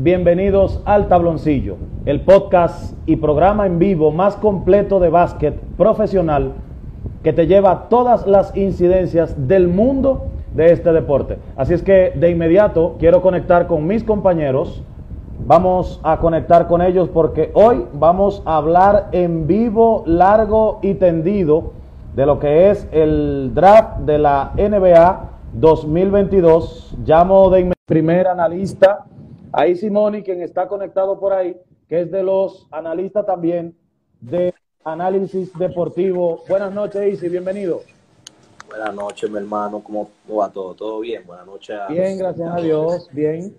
Bienvenidos al Tabloncillo, el podcast y programa en vivo más completo de básquet profesional que te lleva todas las incidencias del mundo de este deporte. Así es que de inmediato quiero conectar con mis compañeros. Vamos a conectar con ellos porque hoy vamos a hablar en vivo, largo y tendido de lo que es el draft de la NBA 2022. Llamo de inmediato primer analista Ahí Simoni, quien está conectado por ahí, que es de los analistas también de análisis deportivo. Buenas noches, Isi, bienvenido. Buenas noches, mi hermano. ¿Cómo va todo? ¿Todo bien? Buenas noches. bien, gracias a Dios. Bien.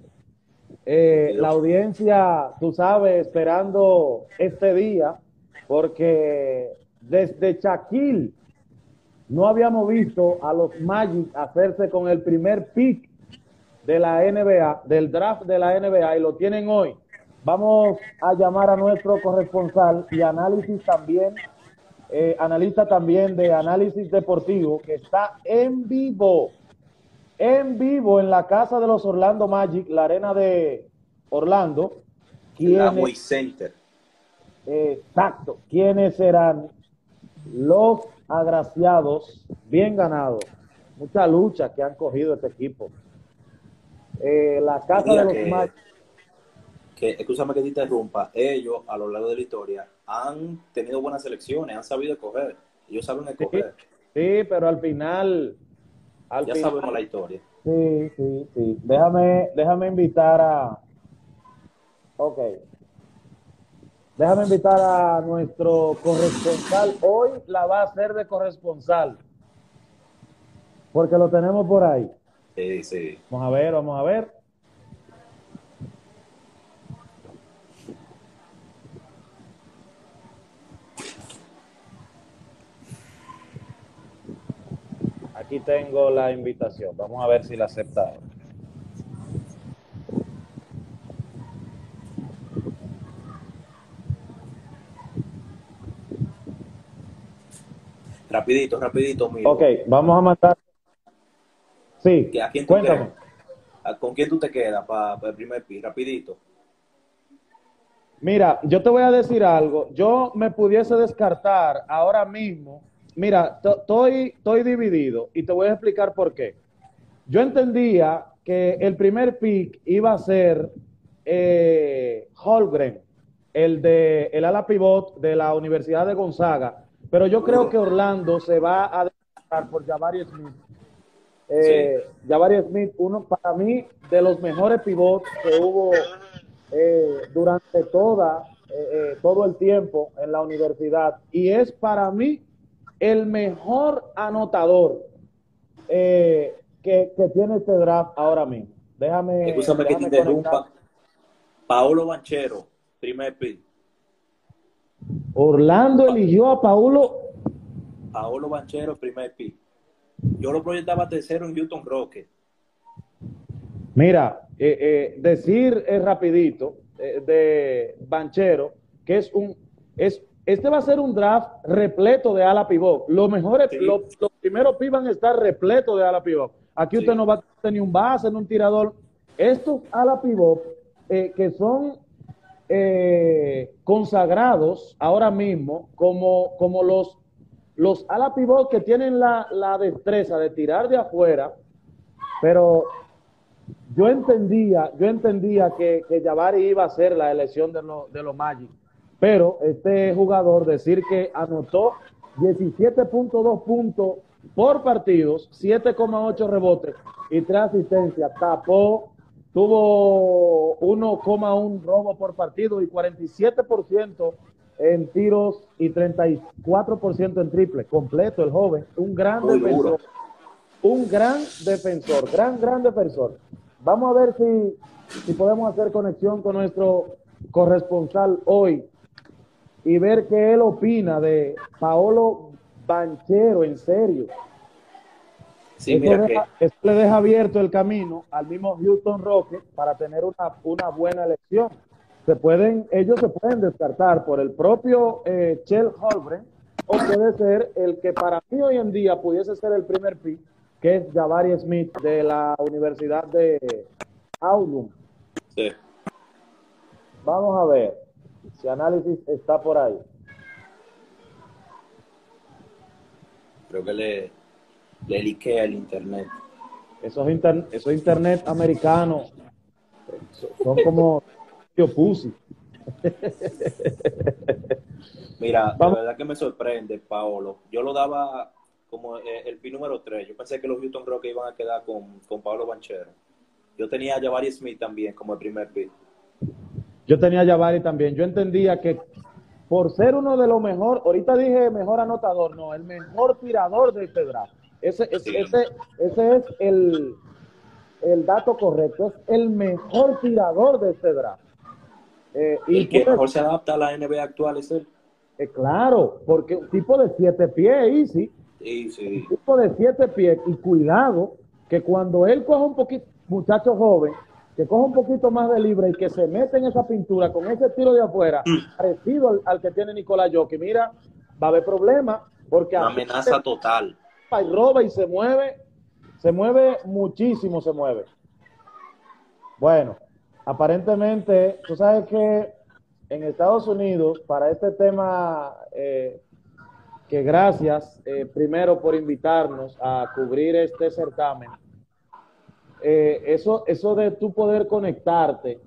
Eh, la audiencia, tú sabes, esperando este día, porque desde Shaquille no habíamos visto a los Magic hacerse con el primer pick de la NBA, del draft de la NBA, y lo tienen hoy. Vamos a llamar a nuestro corresponsal y análisis también, eh, analista también de análisis deportivo, que está en vivo, en vivo en la casa de los Orlando Magic, la arena de Orlando. ¿Quiénes, Center. exacto. ¿Quiénes serán los agraciados, bien ganados? Mucha lucha que han cogido este equipo. Eh, la casa de los que, Que, escúchame que te interrumpa, ellos a lo largo de la historia han tenido buenas selecciones, han sabido escoger, ellos saben escoger. Sí, pero al final... Al ya sabemos la historia. Sí, sí, sí. Déjame, déjame invitar a... Ok. Déjame invitar a nuestro corresponsal. Hoy la va a hacer de corresponsal. Porque lo tenemos por ahí. Sí, sí. Vamos a ver, vamos a ver. Aquí tengo la invitación. Vamos a ver si la acepta. Rapidito, rapidito, Ok, vamos a matar Sí, ¿A quién cuéntame. ¿Con quién tú te quedas para el primer pi? Rapidito. Mira, yo te voy a decir algo. Yo me pudiese descartar ahora mismo. Mira, estoy, estoy dividido y te voy a explicar por qué. Yo entendía que el primer pick iba a ser eh, Holgren, el de el ala pivot de la Universidad de Gonzaga, pero yo creo que Orlando se va a descartar por Jabari Smith eh, Smith, uno para mí de los mejores pivots que hubo eh, durante toda, eh, eh, todo el tiempo en la universidad y es para mí el mejor anotador que, tiene este draft ahora mismo. Déjame. Escúchame que te interrumpa. Paolo Banchero, primer pick. Orlando eligió a Paolo. Paolo Banchero, primer pick. Yo lo proyectaba tercero en Houston Rockets. Mira, eh, eh, decir es rapidito eh, de Banchero que es un es este va a ser un draft repleto de ala pivot. Los mejores, los, primeros pibos van a estar repletos de ala pivot. Aquí usted no va a tener un base, ni un tirador. Estos ala pivot que son consagrados ahora mismo como, como los los ala pivot que tienen la, destreza de tirar de afuera, pero yo entendía, yo entendía que, que iba a ser la elección de, de los Magic, pero este jugador decir que anotó 17.2 puntos por partidos, 7,8 rebotes y 3 asistencias, tapó, tuvo 1,1 robo por partido y 47% en tiros y 34% en triple. Completo el joven. Un gran defensor. Un gran defensor. Gran, gran defensor. Vamos a ver si, si podemos hacer conexión con nuestro corresponsal hoy y ver qué él opina de Paolo Banchero, en serio. Sí, mira le deja abierto el camino al mismo Houston Rockets para tener una, una buena elección se pueden, ellos se pueden descartar por el propio eh, Chell Holbren o puede ser el que para mí hoy en día pudiese ser el primer pick, que es Jabari Smith de la Universidad de Auburn. Sí. vamos a ver si análisis está por ahí. Creo que le, le liquea el internet. Esos, inter, esos internet americanos son como tío Pussy. Mira, la verdad que me sorprende, Paolo. Yo lo daba como eh, el pi número 3. Yo pensé que los Houston Rockets iban a quedar con, con Pablo Banchero. Yo tenía a Javari Smith también como el primer pi. Yo tenía a Javari también. Yo entendía que por ser uno de los mejores, ahorita dije mejor anotador, no, el mejor tirador de este draft. Ese, ese, ese, ese es el, el dato correcto, es el mejor tirador de este draft. Eh, y que mejor se adapta a la NBA actual es él. Eh, claro, porque un tipo de siete pies, easy. Sí, Un tipo de siete pies, y cuidado, que cuando él coja un poquito, muchacho joven, que coja un poquito más de libre y que se mete en esa pintura con ese tiro de afuera, mm. parecido al, que tiene Nicolás Jockey, mira, va a haber problemas, porque... Una amenaza total. Y roba y se mueve, se mueve muchísimo, se mueve. Bueno, aparentemente, tú sabes que en Estados Unidos, para este tema, eh, que gracias eh, primero por invitarnos a cubrir este certamen, eh, eso, eso de tú poder conectarte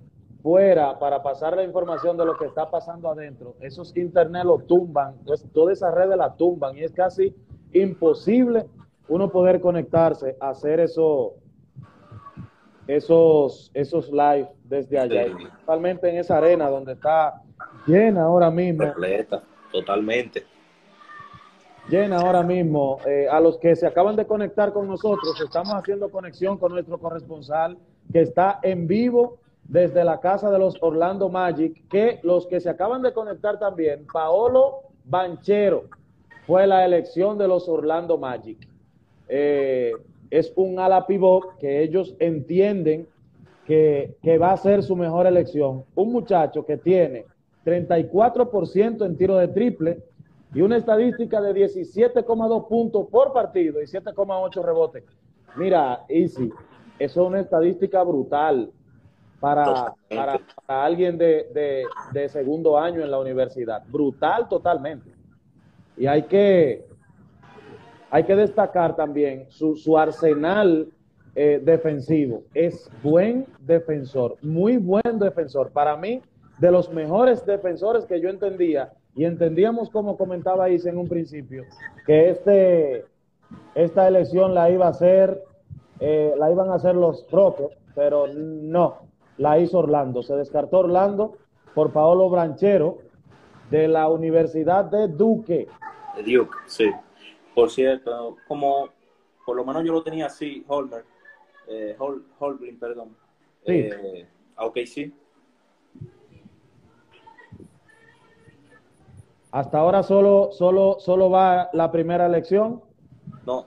fuera para pasar la información de lo que está pasando adentro, esos internet lo tumban, entonces toda esa red la tumban y es casi imposible uno poder conectarse, hacer eso, esos, esos live desde allá, principalmente en esa arena donde está llena ahora mismo. Completa, totalmente. Llena ahora mismo. Eh, a los que se acaban de conectar con nosotros, estamos haciendo conexión con nuestro corresponsal que está en vivo desde la casa de los Orlando Magic, que los que se acaban de conectar también, Paolo Banchero fue la elección de los Orlando Magic. Eh, es un ala pivot que ellos entienden que, va a ser su mejor elección. Un muchacho que tiene 34% en tiro de triple y una estadística de 17,2 puntos por partido y 7,8 rebotes. Mira, Easy, eso es una estadística brutal para, para, alguien de, de segundo año en la universidad. Brutal totalmente. Y hay que, hay que destacar también su, su arsenal eh, defensivo. Es buen defensor, muy buen defensor. Para mí, de los mejores defensores que yo entendía, y entendíamos como comentaba Isa en un principio, que este, esta elección la iba a hacer, eh, la iban a hacer los Rockets, pero no, la hizo Orlando. Se descartó Orlando por Paolo Branchero de la Universidad de Duque. De Duke, sí. Por cierto, como por lo menos yo lo tenía así, Holmer, eh, Holgren, perdón. Sí. Eh, ok, sí. Hasta ahora solo, solo, solo va la primera elección. No,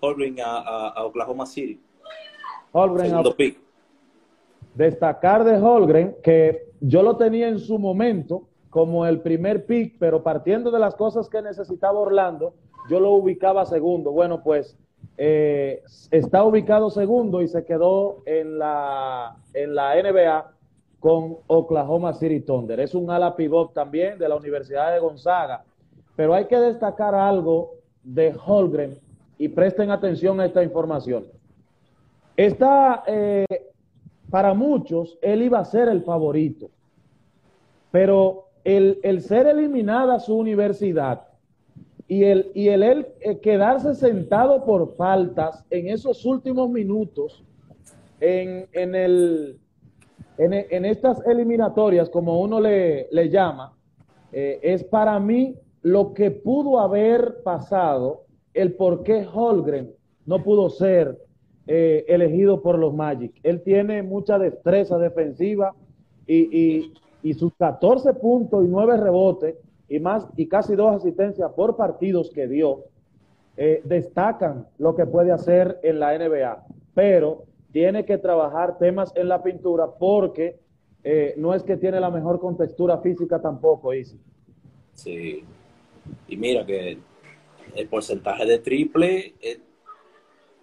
Holgren a, a, Oklahoma City. Holgren a, pick. Destacar de Holgren que yo lo tenía en su momento como el primer pick, pero partiendo de las cosas que necesitaba Orlando, yo lo ubicaba segundo. Bueno, pues eh, está ubicado segundo y se quedó en la, en la NBA con Oklahoma City Thunder. Es un ala pivot también de la Universidad de Gonzaga. Pero hay que destacar algo de Holgren y presten atención a esta información. Está, eh, para muchos, él iba a ser el favorito, pero el, el ser eliminada su universidad y el, y el, el, eh, quedarse sentado por faltas en esos últimos minutos en, en, el, en, en estas eliminatorias, como uno le, le llama, eh, es para mí lo que pudo haber pasado, el por qué Holgren no pudo ser eh, elegido por los Magic. Él tiene mucha destreza defensiva y, y, y sus 14 puntos y 9 rebotes y más y casi dos asistencias por partidos que dio, eh, destacan lo que puede hacer en la NBA, pero tiene que trabajar temas en la pintura porque eh, no es que tiene la mejor contextura física tampoco, Isi. Sí, y mira que el porcentaje de triple es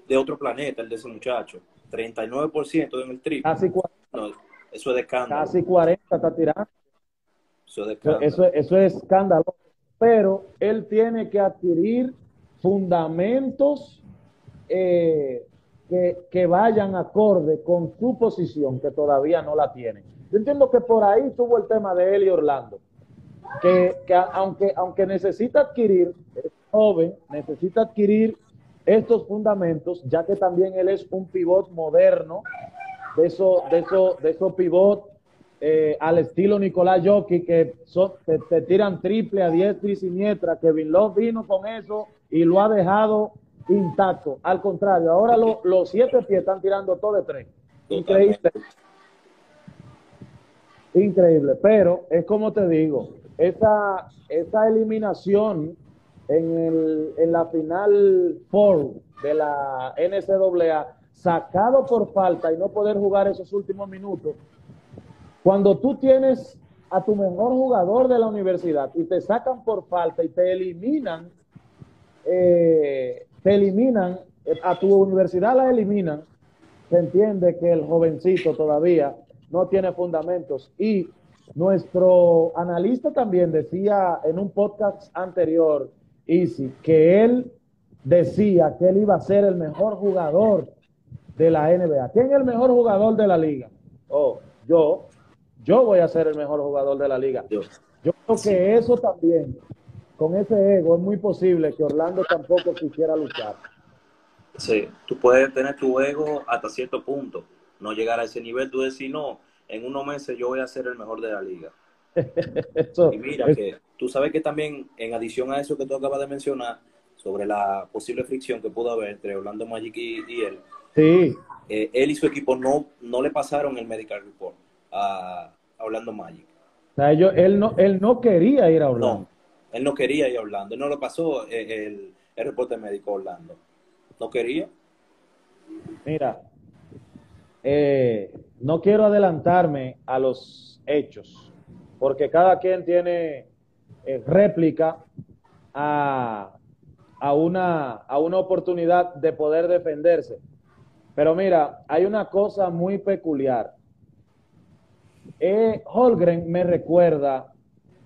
de otro planeta, el de ese muchacho. 39% en el triple. Casi no, Eso es de escándalo. Casi 40 está tirando. Eso es eso es escándalo. Pero él tiene que adquirir fundamentos eh, que, que, vayan acorde con su posición, que todavía no la tiene. Yo entiendo que por ahí tuvo el tema de él y Orlando, que, que aunque, aunque necesita adquirir, es joven, necesita adquirir estos fundamentos, ya que también él es un pivot moderno, de esos de eso, de eso pivot eh, al estilo Nicolás Jockey, que te, tiran triple a diestra y siniestra. Kevin Love vino con eso y lo ha dejado intacto. Al contrario, ahora lo, los siete pies están tirando todo de tres. Increíble. Increíble, pero es como te digo, esa, esa eliminación en, el, en la final four de la NCAA, sacado por falta y no poder jugar esos últimos minutos, cuando tú tienes a tu mejor jugador de la universidad y te sacan por falta y te eliminan, eh, te eliminan, a tu universidad la eliminan, se entiende que el jovencito todavía no tiene fundamentos. Y nuestro analista también decía en un podcast anterior, Easy, que él decía que él iba a ser el mejor jugador de la NBA. ¿Quién es el mejor jugador de la liga? Oh, yo. Yo voy a ser el mejor jugador de la liga. Yo, creo que eso también, con ese ego, es muy posible que Orlando tampoco quisiera luchar. Sí, tú puedes tener tu ego hasta cierto punto, no llegar a ese nivel, tú decir, no, en unos meses yo voy a ser el mejor de la liga. eso, y mira que tú sabes que también, en adición a eso que tú acabas de mencionar, sobre la posible fricción que pudo haber entre Orlando Magic y, él, sí. Eh, él y su equipo no, no le pasaron el medical report a, Orlando Magic. O sea, ellos, él, no, él no quería ir a Orlando. No, él no quería ir a Orlando. Él no lo pasó eh, el, el, reporte médico a Orlando. No quería. Mira, eh, no quiero adelantarme a los hechos, porque cada quien tiene eh, réplica a, a, una, a una oportunidad de poder defenderse. Pero mira, hay una cosa muy peculiar. Eh, Holgren me recuerda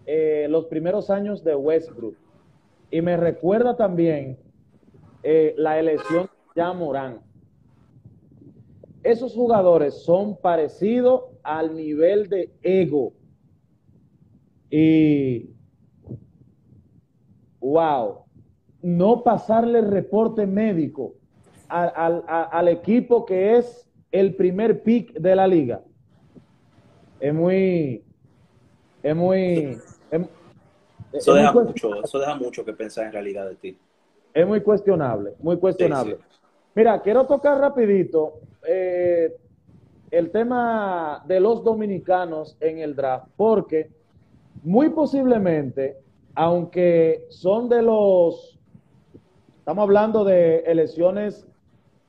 eh, los primeros años de Westbrook y me recuerda también eh, la elección de Morán. Esos jugadores son parecidos al nivel de ego. Y, wow, no pasarle reporte médico al equipo que es el primer pick de la liga es muy, es muy, eso, deja mucho, eso deja mucho que pensar en realidad de ti. Es muy cuestionable, muy cuestionable. Mira, quiero tocar rapidito eh, el tema de los dominicanos en el draft, porque muy posiblemente, aunque son de los, estamos hablando de elecciones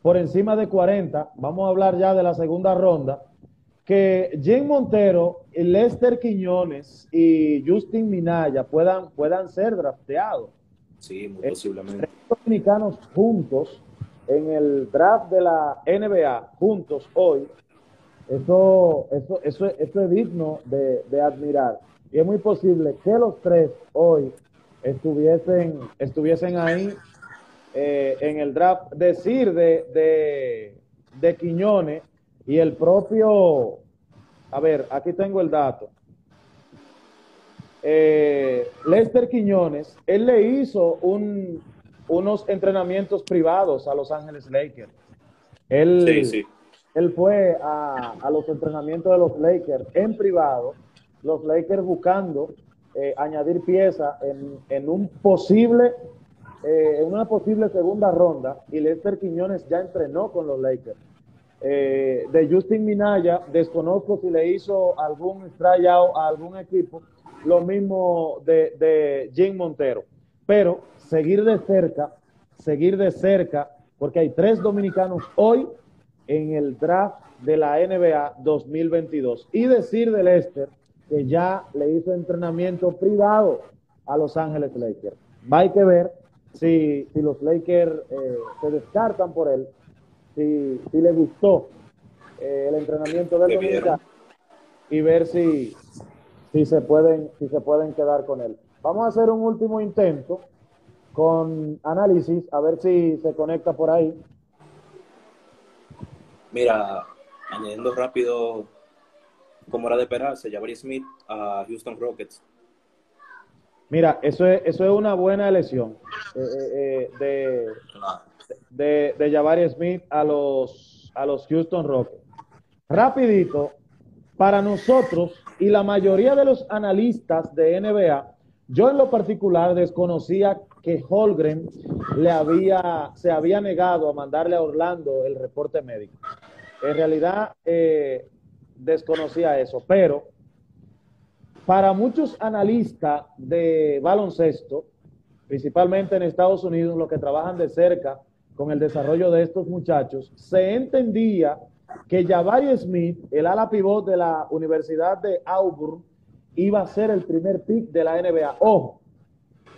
por encima de 40, vamos a hablar ya de la segunda ronda, que Jane Montero, Lester Quiñones y Justin Minaya puedan, puedan ser drafteados. Sí, muy posiblemente. Los dominicanos juntos en el draft de la NBA, juntos hoy, eso, eso, eso, eso es digno de, de, admirar. Y es muy posible que los tres hoy estuviesen, estuviesen ahí eh, en el draft. Decir de, de, de Quiñones y el propio, a ver, aquí tengo el dato. Eh, Lester Quiñones, él le hizo un, unos entrenamientos privados a Los Ángeles Lakers. Él, sí, sí. él fue a, a, los entrenamientos de los Lakers en privado, los Lakers buscando eh, añadir pieza en, en, un posible, eh, en una posible segunda ronda, y Lester Quiñones ya entrenó con los Lakers. Eh, de Justin Minaya, desconozco si le hizo algún tryout a algún equipo, lo mismo de, de Jim Montero. Pero seguir de cerca, seguir de cerca, porque hay tres dominicanos hoy en el draft de la NBA 2022. Y decir de Lester que ya le hizo entrenamiento privado a Los Ángeles Lakers. Hay que ver si, si los Lakers eh, se descartan por él si, si le gustó eh, el entrenamiento del dominicano. y ver si, si, se pueden, si se pueden quedar con él. Vamos a hacer un último intento con análisis, a ver si se conecta por ahí. Mira, añadiendo rápido, como era de esperarse, Jabari Smith a Houston Rockets. Mira, eso es, eso es una buena elección eh, eh, eh, de, de, de Smith a los, a los Houston Rockets. Rapidito, para nosotros y la mayoría de los analistas de NBA, yo en lo particular desconocía que Holgren le había, se había negado a mandarle a Orlando el reporte médico. En realidad eh, desconocía eso, pero para muchos analistas de baloncesto, principalmente en Estados Unidos, los que trabajan de cerca con el desarrollo de estos muchachos, se entendía que Jabari Smith, el ala pivot de la Universidad de Auburn, iba a ser el primer pick de la NBA. Ojo,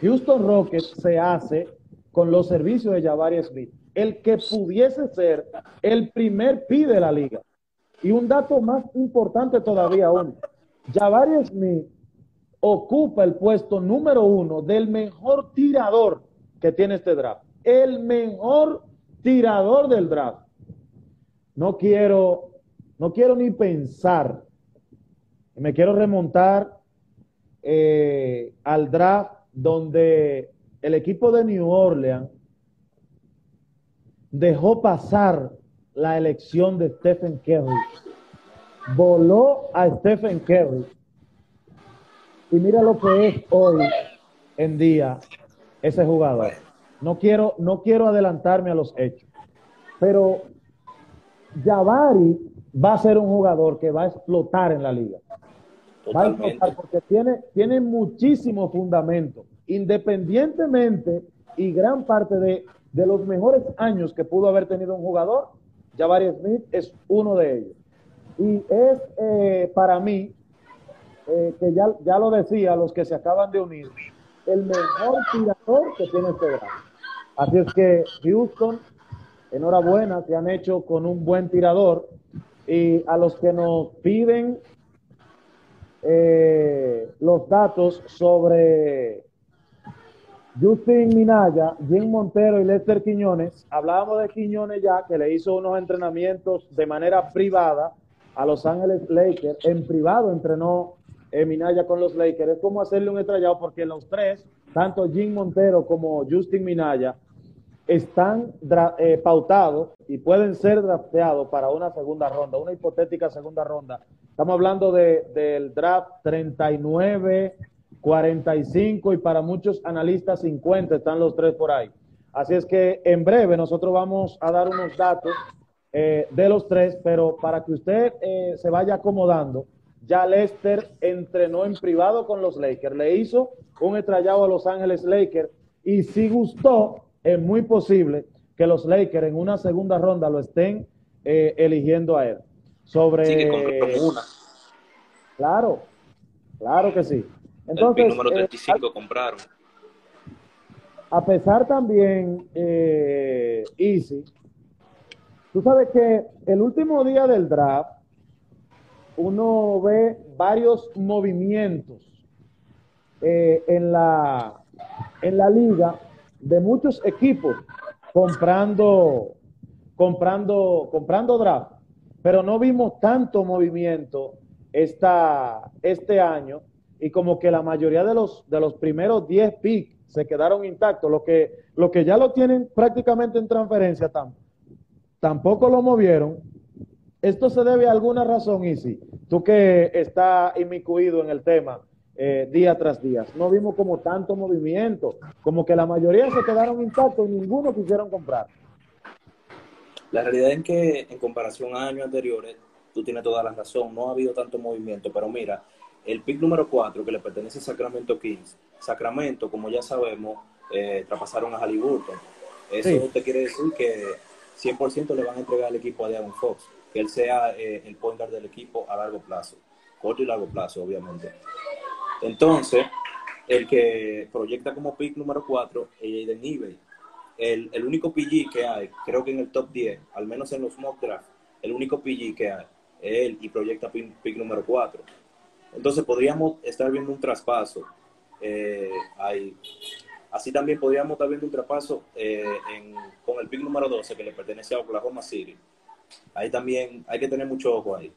Houston Rockets se hace con los servicios de Jabari Smith, el que pudiese ser el primer pick de la liga. Y un dato más importante todavía aún, Jabari Smith ocupa el puesto número uno del mejor tirador que tiene este draft. El mejor tirador del draft. No quiero, no quiero ni pensar me quiero remontar eh, al draft donde el equipo de New Orleans dejó pasar la elección de Stephen Curry. Voló a Stephen Curry. Y mira lo que es hoy en día ese jugador. No quiero, no quiero adelantarme a los hechos, pero Jabari va a ser un jugador que va a explotar en la liga porque tiene, tiene muchísimo fundamento, independientemente y gran parte de, los mejores años que pudo haber tenido un jugador, Jabari Smith es uno de ellos. Y es eh, para mí, eh, que ya, ya lo decía, los que se acaban de unir, el mejor tirador que tiene este draft. Así es que Houston, enhorabuena, se han hecho con un buen tirador. Y a los que nos piden eh, los datos sobre Justin Minaya, Jim Montero y Lester Quiñones. Hablábamos de Quiñones ya, que le hizo unos entrenamientos de manera privada a Los Ángeles Lakers. En privado entrenó eh, Minaya con los Lakers. Es como hacerle un estrellado porque los tres, tanto Jim Montero como Justin Minaya, están eh, pautados y pueden ser drafteados para una segunda ronda, una hipotética segunda ronda. Estamos hablando de, del draft 39, 45 y para muchos analistas 50 están los tres por ahí. Así es que en breve nosotros vamos a dar unos datos eh, de los tres, pero para que usted eh, se vaya acomodando, ya Lester entrenó en privado con los Lakers, le hizo un estrellado a Los Ángeles Lakers y si gustó, es muy posible que los Lakers en una segunda ronda lo estén eh, eligiendo a él. Sobre. Sí, que una. Claro, claro que sí. Entonces, el número 35 eh, compraron. A pesar también, eh, Easy, tú sabes que el último día del draft, uno ve varios movimientos en, la, en la liga de muchos equipos comprando, comprando, comprando draft, pero no vimos tanto movimiento esta, este año y como que la mayoría de los, de los primeros 10 picks se quedaron intactos, lo que, lo que ya lo tienen prácticamente en transferencia tampoco lo movieron. Esto se debe a alguna razón, Isi, tú que está inmiscuido en el tema, eh, día tras día. No vimos como tanto movimiento, como que la mayoría se quedaron intactos y ninguno quisieron comprar. La realidad es que en comparación a años anteriores, tú tienes toda la razón, no ha habido tanto movimiento, pero mira, el pick número 4 que le pertenece a Sacramento Kings, Sacramento, como ya sabemos, eh, traspasaron a Halliburton. Eso te quiere decir que 100% le van a entregar al equipo a Devon Fox, que él sea eh, el point guard del equipo a largo plazo, corto y largo plazo, obviamente. Entonces, el que proyecta como pick número 4 es Aiden Ebay. El, el único PG que hay, creo que en el top 10, al menos en los mock draft, el único PG que hay él y proyecta pick, número 4. Entonces podríamos estar viendo un traspaso eh, ahí. Así también podríamos estar viendo un traspaso eh, con el pick número 12 que le pertenece a Oklahoma City. Ahí también hay que tener mucho ojo ahí.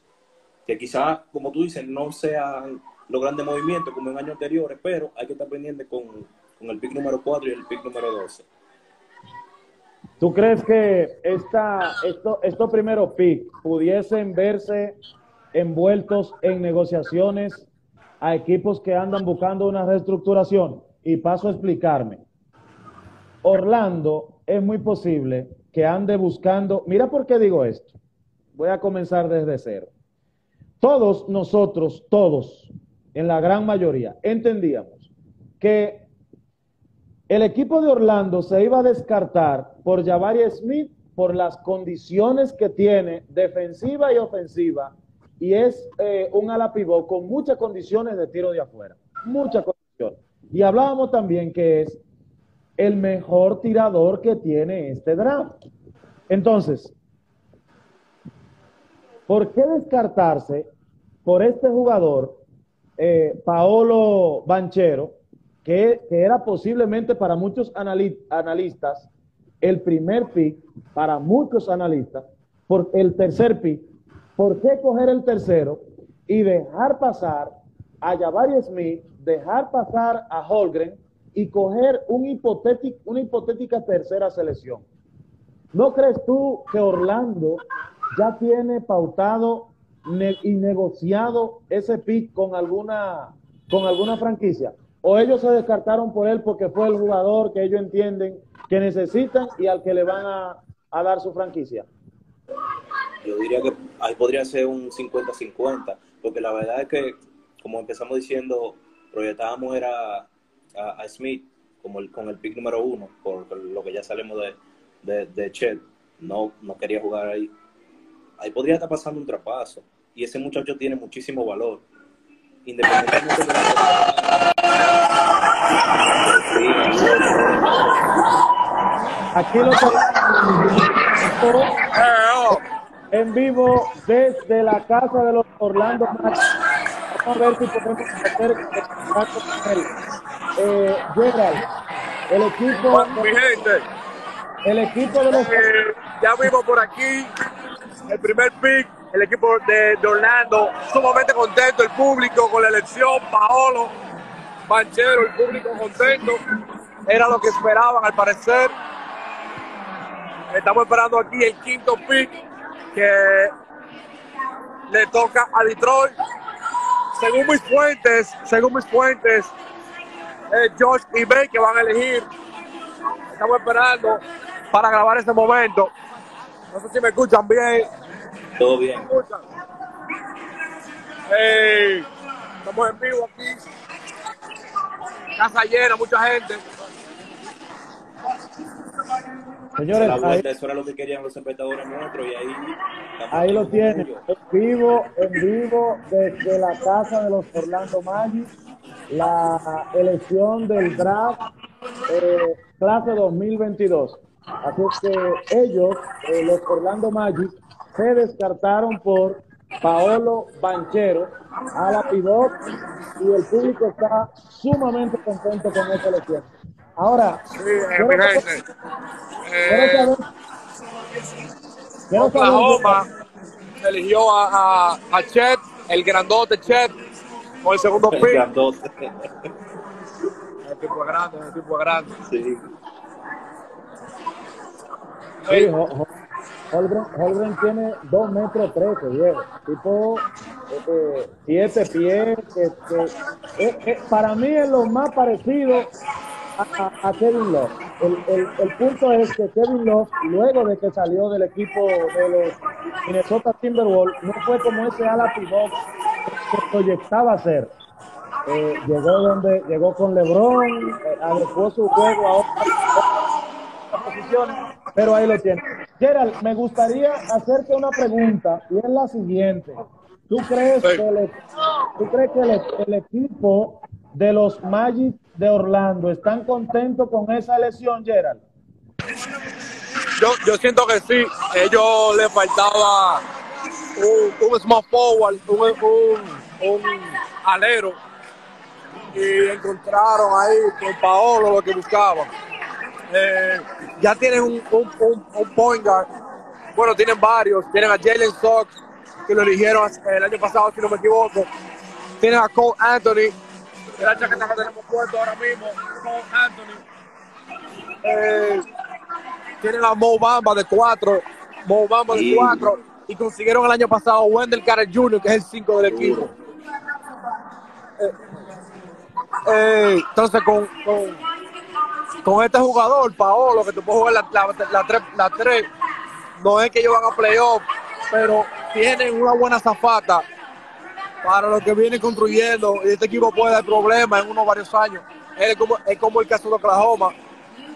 Que quizás, como tú dices, no sean los grandes movimientos como en años anteriores, pero hay que estar pendiente con, con el pick número 4 y el pick número 12. ¿Tú crees que esta, esto, estos primeros picks pudiesen verse envueltos en negociaciones a equipos que andan buscando una reestructuración? Y paso a explicarme. Orlando es muy posible que ande buscando, mira por qué digo esto. Voy a comenzar desde cero. Todos nosotros, todos, en la gran mayoría, entendíamos que el equipo de Orlando se iba a descartar por Jabari Smith por las condiciones que tiene defensiva y ofensiva y es eh, un ala con muchas condiciones de tiro de afuera, muchas condiciones. Y hablábamos también que es el mejor tirador que tiene este draft. Entonces, ¿por qué descartarse por este jugador, eh, Paolo Banchero, que, era posiblemente para muchos analistas el primer pick, para muchos analistas, por el tercer pick. ¿Por qué coger el tercero y dejar pasar a Jabari Smith, dejar pasar a Holgren y coger una hipotética tercera selección? ¿No crees tú que Orlando ya tiene pautado y negociado ese pick con alguna, con alguna franquicia? o ellos se descartaron por él porque fue el jugador que ellos entienden que necesitan y al que le van a, dar su franquicia? Yo diría que ahí podría ser un 50-50, porque la verdad es que, como empezamos diciendo, proyectábamos era a, Smith como el, con el pick número uno, por lo que ya salimos de, de, Chet, no, no quería jugar ahí. Ahí podría estar pasando un trapazo, y ese muchacho tiene muchísimo valor independientemente de Aquí lo en vivo desde la casa de los Orlando Vamos a ver si podemos hacer contacto con él. Eh, Gerald, el equipo. Mi gente. El equipo de los. Eh, ya vimos por aquí el primer pick el equipo de, Orlando sumamente contento, el público con la elección, Paolo, Banchero, el público contento, era lo que esperaban al parecer. Estamos esperando aquí el quinto pick que le toca a Detroit. Según mis fuentes, según mis fuentes, es Josh y Bay que van a elegir. Estamos esperando para grabar este momento. No sé si me escuchan bien. Todo bien. Hey, estamos en vivo aquí. Casa llena, mucha gente. Señores, ahí, eso era lo que querían los espectadores nuestros y ahí... Ahí lo tienen, en vivo, en vivo desde la casa de los Orlando Magic, la elección del draft eh, clase 2022. Así es que ellos, eh, los Orlando Magic, se descartaron por Paolo Banchero a la pivot y el público está sumamente contento con esta elección. Ahora, sí, quiero, eh, Oklahoma eligió a, a, a, Chet, el grandote Chet, con el segundo pick. El grandote. El tipo grande, el tipo grande. Sí. Sí, Holgren, tiene 2 metros 13, viejo. Tipo 7 eh, pies. Que, para mí es lo más parecido a, Kevin Love. El, el, punto es que Kevin Love, luego de que salió del equipo de los Minnesota Timberwolves, no fue como ese ala pivot que proyectaba ser. Eh, llegó donde llegó con LeBron, eh, su juego a posiciones, pero ahí lo tiene. Gerald, me gustaría hacerte una pregunta y es la siguiente. ¿Tú crees que, el, ¿tú crees que el, equipo de los Magic de Orlando están contentos con esa elección, Gerald? Yo, yo siento que sí. Ellos les faltaba un, small forward, un, alero. Y encontraron ahí con Paolo lo que buscaban. Eh, ya tienen un, un, point guard. Bueno, tienen varios. Tienen a Jalen Sox, que lo eligieron el año pasado, si no me equivoco. Tienen a Cole Anthony, la chaqueta que tenemos puesto ahora mismo, Cole Anthony. Eh, tienen a Mo Bamba de cuatro, Mo Bamba de cuatro, y consiguieron el año pasado Wendell Carter Jr., que es el 5 del equipo. Eh, eh, entonces, con, con, este jugador, Paolo, que te puede jugar la 3, no es que ellos van a playoff, pero tienen una buena zafata para lo que viene construyendo y este equipo puede dar problemas en unos varios años. Es como, es como el caso de Oklahoma,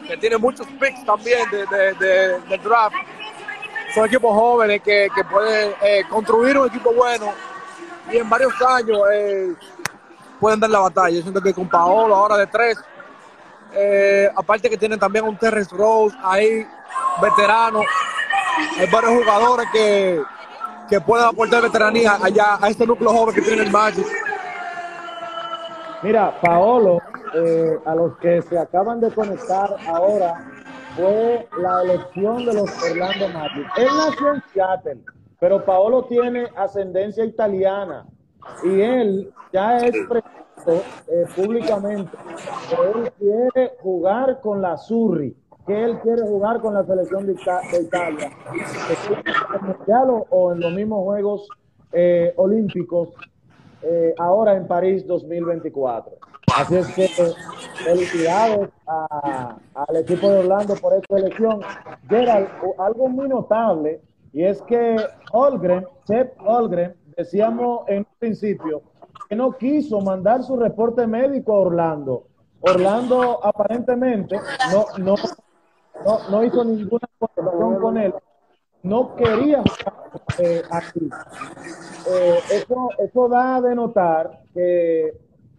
que tiene muchos picks también de, de, draft. Son equipos jóvenes que, que pueden eh, construir un equipo bueno y en varios años eh, pueden dar la batalla. Yo siento que con Paolo ahora de tres, eh, aparte que tienen también un Terrence Rose ahí, veterano, hay varios jugadores que que pueda aportar veteranía allá a este núcleo joven que tiene el Magic. Mira, Paolo, eh, a los que se acaban de conectar ahora, fue la elección de los Orlando Magic. Él nació en Seattle, pero Paolo tiene ascendencia italiana y él ya es expresado eh, públicamente que él quiere jugar con la Surri que él quiere jugar con la selección de, Italia, en mundial o, en los mismos Juegos eh, Olímpicos eh, ahora en París 2024. Así es que felicidades al equipo de Orlando por esta elección. Gerald, algo muy notable y es que Holgren, Seth Holgren, decíamos en un principio que no quiso mandar su reporte médico a Orlando. Orlando aparentemente no, no no, no hizo ninguna conexión con él, no quería eh, aquí. Eh, eso, eso da a denotar que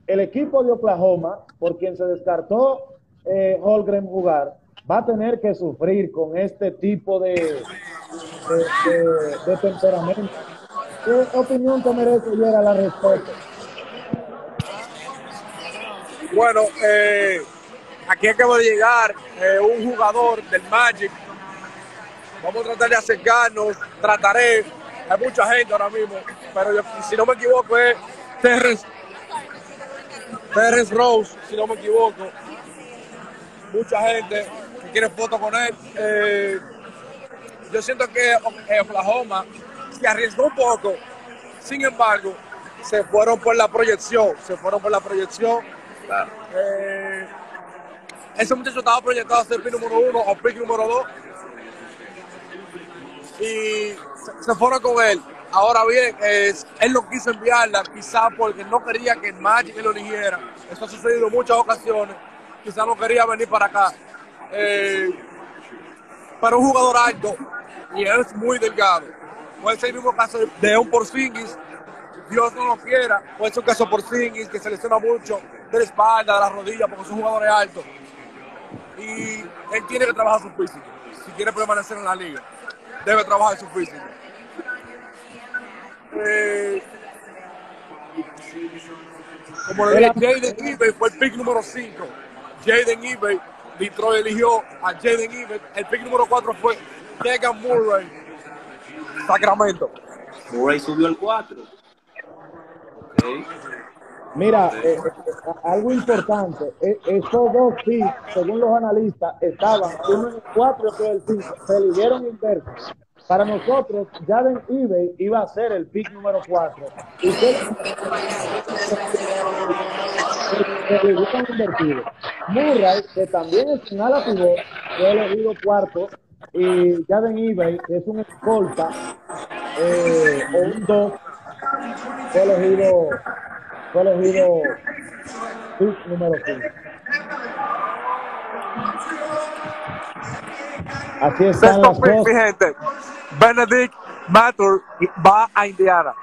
el equipo de Oklahoma, por quien se descartó eh, Holgren jugar, va a tener que sufrir con este tipo de, de, temperamento. ¿Qué opinión te merece a la respuesta? Bueno, eh, Aquí acaba de llegar eh, un jugador del Magic. Vamos a tratar de acercarnos, trataré. Hay mucha gente ahora mismo, pero si no me equivoco es Terrence, Terrence Rose, si no me equivoco. Mucha gente que quiere foto con él. Eh, yo siento que Oklahoma se arriesgó un poco, sin embargo, se fueron por la proyección, se fueron por la proyección. Eh, ese muchacho estaba proyectado a ser pick número uno o pick número dos. Y se, fueron con él. Ahora bien, él no quiso enviarla, quizás porque no quería que el Magic lo eligiera. Eso ha sucedido en muchas ocasiones. Quizás no quería venir para acá. Eh, pero un jugador alto y él es muy delgado. Puede ser el mismo caso de un Porzingis. Dios no lo quiera. Puede ser un caso Porzingis que se lesiona mucho de la espalda, de la rodilla, porque son jugadores altos y él tiene que trabajar su físico. Si quiere permanecer en la liga, debe trabajar su físico. Eh, como le dije, Jaden Ebay fue el pick número 5. Jaden Ebay, Detroit eligió a Jaden Ebay. El pick número 4 fue Tegan Murray, Sacramento. Murray subió el 4. Mira, eh, eh, algo importante, eh, esos dos picks, según los analistas, estaban uno en el 4 y otro en el 5, se eligieron inversos. Para nosotros, Jaden eBay iba a ser el pick número 4. Y se, eligieron invertidos. Murray, que también es un ala pivot, fue elegido cuarto. Y Jaden eBay, que es un escolta, o un 2, fue elegido fue elegido pick número 5. Así están las cosas. gente. Benedict Matur va a Indiana.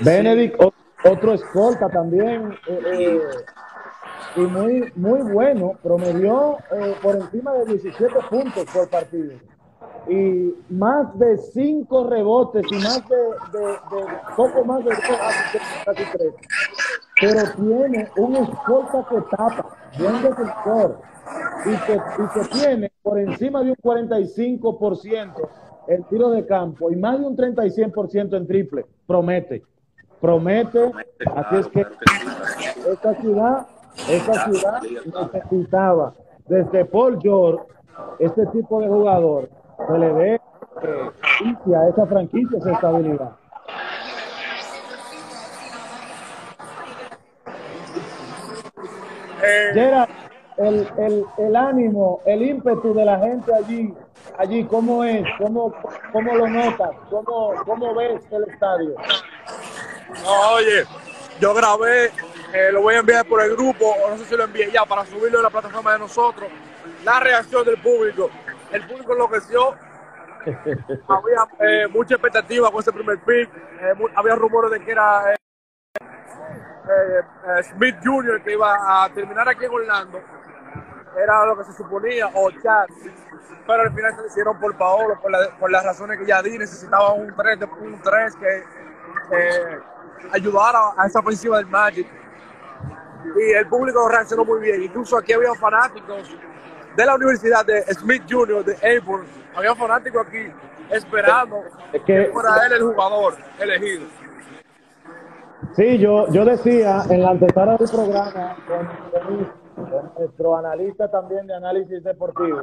Benedict, otro escolta también. Eh, eh, y muy, muy bueno. Promedió eh, por encima de 17 puntos por partido. Y más de cinco rebotes y más de, poco más de casi. Pero tiene un escolta que tapa, buen defensor, y que, y que tiene por encima de un 45% en tiro de campo y más de un 36% en triple. Promete, promete. Así es que esta ciudad, esta ciudad necesitaba desde Paul George este tipo de jugador se le ve que a esa franquicia esa estabilidad. Eh, el, el, el, ánimo, el ímpetu de la gente allí, allí ¿cómo es? ¿Cómo, cómo lo notas? ¿Cómo, ¿Cómo ves el estadio? oye, yo grabé, eh, lo voy a enviar por el grupo, o no sé si lo envié ya, para subirlo en la plataforma de nosotros, la reacción del público el público enloqueció. había eh, mucha expectativa con ese primer pick. Eh, había rumores de que era eh, Smith Jr. que iba a terminar aquí en Orlando. Era lo que se suponía, o Chad. Pero al final se hicieron por Paolo, por, las razones que ya di. Necesitaba un 3, un 3 que ayudara a esa ofensiva del Magic. Y el público reaccionó muy bien. Incluso aquí había fanáticos de la Universidad de Smith Jr. de Avon. Había fanáticos aquí esperando que, fuera él el jugador elegido. Sí, yo, yo decía en la antesala del programa con, nuestro analista también de análisis deportivo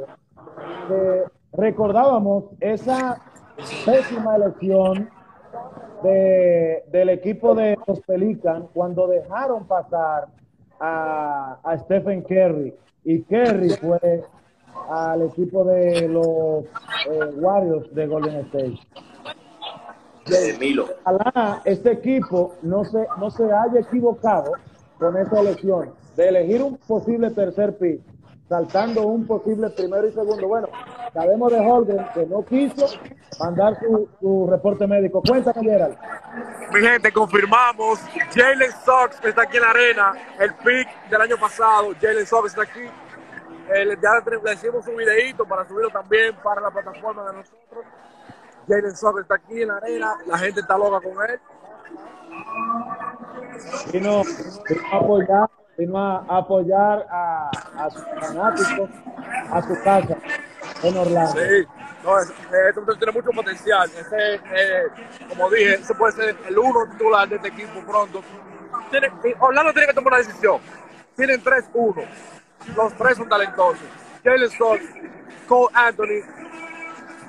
que recordábamos esa pésima elección de, del equipo de los Pelican cuando dejaron pasar a, a Stephen Curry y Kerry fue al equipo de los eh, Warriors de Golden State. De Milo. Ojalá este equipo no se, no se haya equivocado con esa elección de elegir un posible tercer pick, saltando un posible primero y segundo. Bueno, sabemos de Holden que no quiso mandar su, su reporte médico. Cuéntame, Gerald. Mi gente, confirmamos. Jalen Sox está aquí en la arena. El pick del año pasado. Jalen Sox está aquí. Eh, ya le hicimos un videito para subirlo también para la plataforma de nosotros. Jalen Sox está aquí en la arena. La gente está loca con él. Vino a apoyar, vino a apoyar a, a sus fanáticos, a su casa en Orlando. Sí, no, esto tiene mucho potencial. Ese, eh, como dije, ese puede ser el uno titular de este equipo pronto. Tiene, Orlando tiene que tomar una decisión. Tienen 3-1. Los tres son talentosos. Jalen Scott, Cole Anthony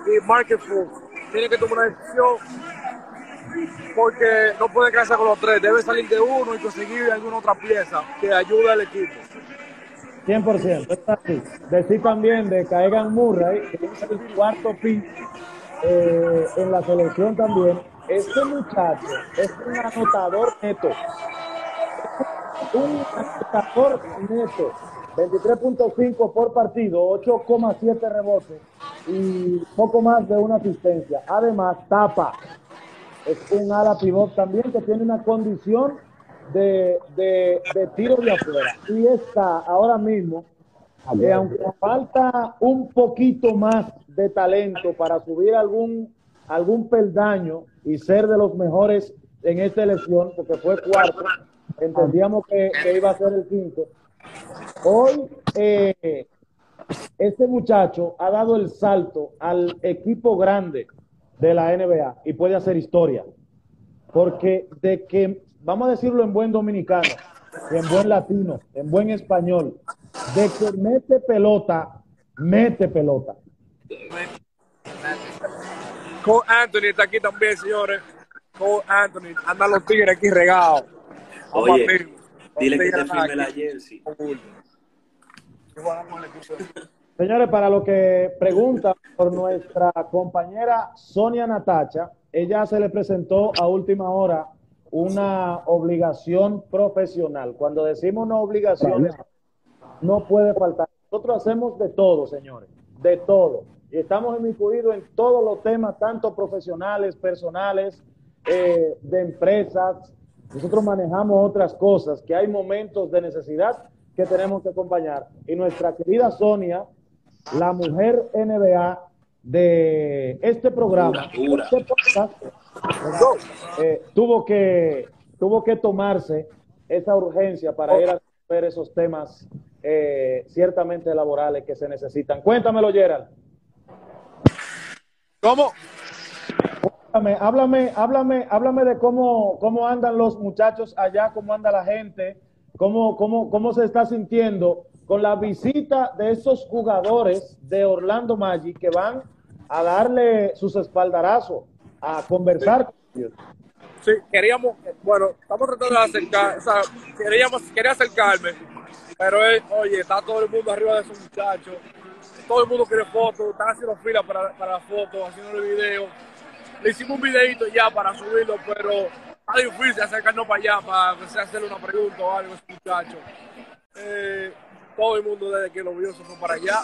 y Marcus Fultz. Tienen que tomar una decisión porque no puede quedarse con los tres. Debe salir de uno y conseguir alguna otra pieza que ayude al equipo. 100%, está así. Decir también de Caegan Murray, que es el cuarto pick eh, en la selección también. Este muchacho es un anotador neto. Un anotador neto. 23.5 por partido, 8,7 rebotes y poco más de una asistencia. Además, tapa. Es un ala pivot también que tiene una condición de, de, tiro de afuera. Y está ahora mismo, eh, aunque falta un poquito más de talento para subir algún, algún peldaño y ser de los mejores en esta elección, porque fue cuarto, entendíamos que, que iba a ser el quinto. Hoy, eh, este muchacho ha dado el salto al equipo grande de la NBA y puede hacer historia. Porque de que vamos a decirlo en buen dominicano, en buen latino, en buen español, de que mete pelota, mete pelota. Cole Anthony está aquí también, señores. Cole Anthony, anda los tigres aquí regados. Oye, dile que te firme la jersey. Señores, para lo que pregunta por nuestra compañera Sonia Natacha, ella se le presentó a última hora una obligación profesional. Cuando decimos una obligación, no puede faltar. Nosotros hacemos de todo, señores, de todo. Y estamos incluidos en todos los temas, tanto profesionales, personales, eh, de empresas. Nosotros manejamos otras cosas, que hay momentos de necesidad que tenemos que acompañar. Y nuestra querida Sonia, la mujer NBA, de este programa, este eh, tuvo, que, tuvo que tomarse esa urgencia para ir a ver esos temas eh, ciertamente laborales que se necesitan. Cuéntamelo, Gerald. ¿Cómo? Háblame, háblame, háblame, háblame de cómo, cómo andan los muchachos allá, cómo anda la gente, cómo, cómo, cómo se está sintiendo con la visita de esos jugadores de Orlando Magic que van a darle sus espaldarazos, a conversar con ellos. Sí, queríamos, bueno, estamos tratando de acercar, o sea, queríamos, quería acercarme, pero oye, está todo el mundo arriba de esos muchachos, todo el mundo quiere fotos, están haciendo fila para, para fotos, haciendo el video. Le hicimos un videito ya para subirlo, pero está difícil acercarnos para allá, para hacerle una pregunta o algo a ese muchacho. Eh, todo el mundo desde que lo vio se fue para allá.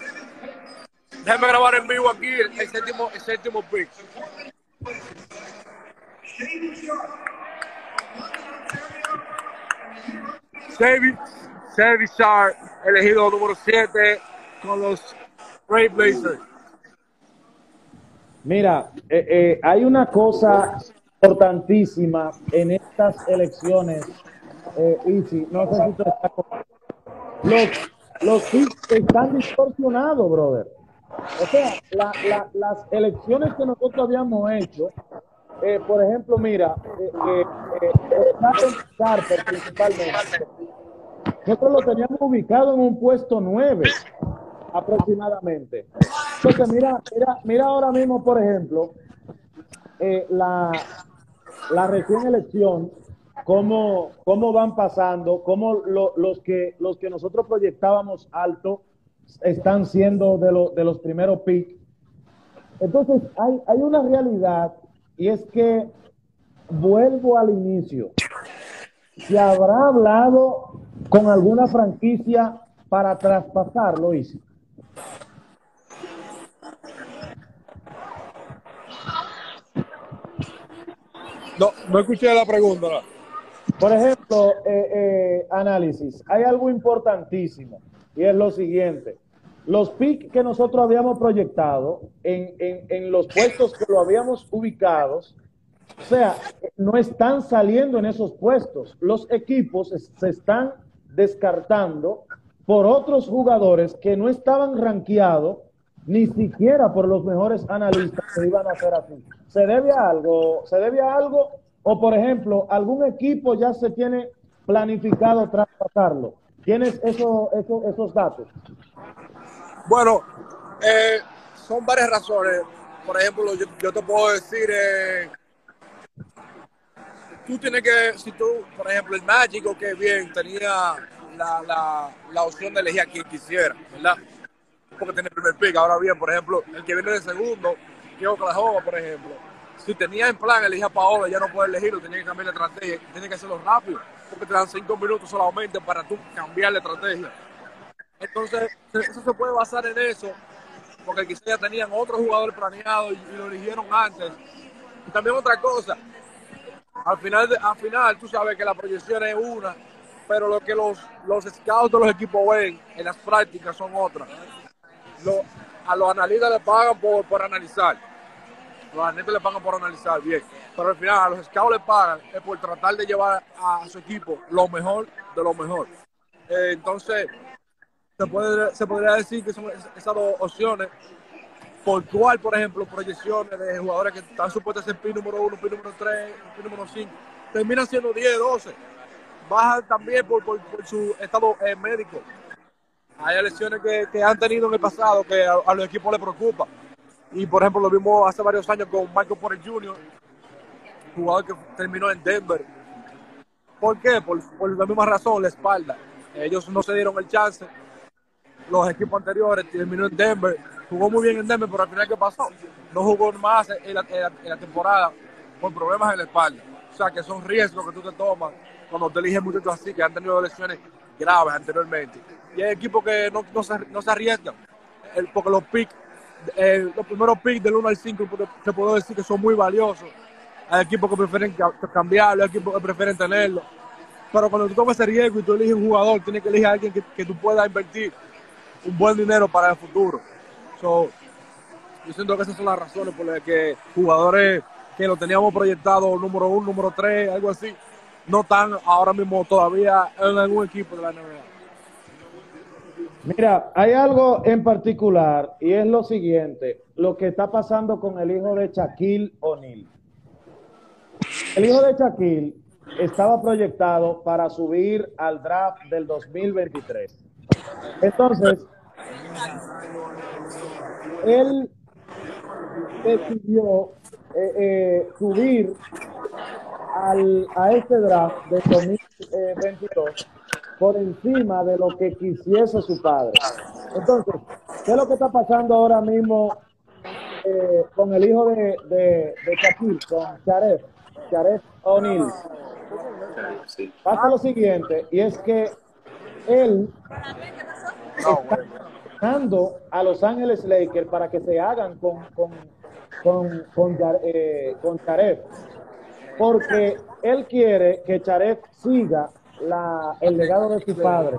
Déjame grabar en vivo aquí el, séptimo, el séptimo pick. Sharp, elegido número 7 con los Ray Blazers. Mira, eh, eh, hay una cosa importantísima en estas elecciones, eh, no sé si tú estás los están distorsionados, brother. O sea, las elecciones que nosotros habíamos hecho, eh, por ejemplo, mira, eh, eh, eh principalmente, nosotros lo teníamos ubicado en un puesto 9 aproximadamente. Entonces, mira, mira, mira ahora mismo, por ejemplo, eh, la, la recién elección, cómo, cómo van pasando, cómo los, que, los que nosotros proyectábamos alto están siendo de, de los primeros picks. Entonces, hay, hay una realidad y es que vuelvo al inicio. ¿Se habrá hablado con alguna franquicia para traspasarlo, Isi? No, no escuché la pregunta. Por ejemplo, eh, eh, análisis. Hay algo importantísimo y es lo siguiente. Los PIC que nosotros habíamos proyectado en, en, los puestos que lo habíamos ubicados, o sea, no están saliendo en esos puestos. Los equipos se están descartando por otros jugadores que no estaban rankeados ni siquiera por los mejores analistas que iban a hacer así. ¿Se debe a algo? ¿Se debe a algo? O, por ejemplo, algún equipo ya se tiene planificado traspasarlo. ¿Tienes eso, esos datos? Bueno, eh, son varias razones. Por ejemplo, yo, te puedo decir, eh, tú tienes que, si tú, por ejemplo, el Mágico, que bien, tenía la, la, la opción de elegir a quien quisiera, ¿verdad? Porque tiene el primer pick. Ahora bien, por ejemplo, el que viene de segundo, que Oklahoma, por ejemplo si tenía en plan elegir a Paolo, ya no puede elegirlo, tenía que cambiar la estrategia, tiene que hacerlo rápido, porque te dan cinco minutos solamente para tú cambiar la estrategia. Entonces, eso se puede basar en eso, porque quizás ya tenían otro jugador planeado y, lo eligieron antes. Y también otra cosa, al final, al final tú sabes que la proyección es una, pero lo que los, los scouts de los equipos ven en las prácticas son otras. a los analistas les pagan por, por analizar los agentes le pagan por analizar bien, pero al final a los scouts le pagan es por tratar de llevar a su equipo lo mejor de lo mejor. Eh, entonces, se, puede, se podría decir que son esas dos opciones, por cual, por ejemplo, proyecciones de jugadores que están supuestos a ser PIN número 1, PIN número 3, PIN número 5, terminan siendo 10, 12. Bajan también por, por, su estado eh, médico. Hay lesiones que, que, han tenido en el pasado que a, a los equipos les preocupa y por ejemplo lo vimos hace varios años con Michael Porter Jr., jugador que terminó en Denver. ¿Por qué? Por, la misma razón, la espalda. Ellos no se dieron el chance. Los equipos anteriores terminó en Denver. Jugó muy bien en Denver, pero al final, ¿qué pasó? No jugó más en la, en la temporada por problemas en la espalda. O sea, que son riesgos que tú te tomas cuando te eliges muchachos así, que han tenido lesiones graves anteriormente. Y hay equipos que no, no, se, no se arriesgan, porque los picks eh, los primeros picks del 1 al 5 te puedo decir que son muy valiosos. Hay equipos que prefieren cambiarlo, hay equipos que prefieren tenerlo. Pero cuando tú tomas ese riesgo y tú eliges un jugador, tienes que elegir a alguien que, que tú puedas invertir un buen dinero para el futuro. yo siento que esas son las razones por las que jugadores que lo teníamos proyectado número uno, número tres, algo así, no están ahora mismo todavía en algún equipo de la NBA. Mira, hay algo en particular y es lo siguiente, lo que está pasando con el hijo de Shaquille O'Neal. El hijo de Shaquille estaba proyectado para subir al draft del 2023. Entonces, él decidió eh, eh, subir al, a este draft del 2022 por encima de lo que quisiese su padre. Entonces, ¿qué es lo que está pasando ahora mismo eh, con el hijo de, de, de con Sharef, Sharef O'Neal? Pasa lo siguiente, y es que él está buscando a Los Ángeles Lakers para que se hagan con, con, con, con, eh, porque él quiere que Charef siga la, el legado de su padre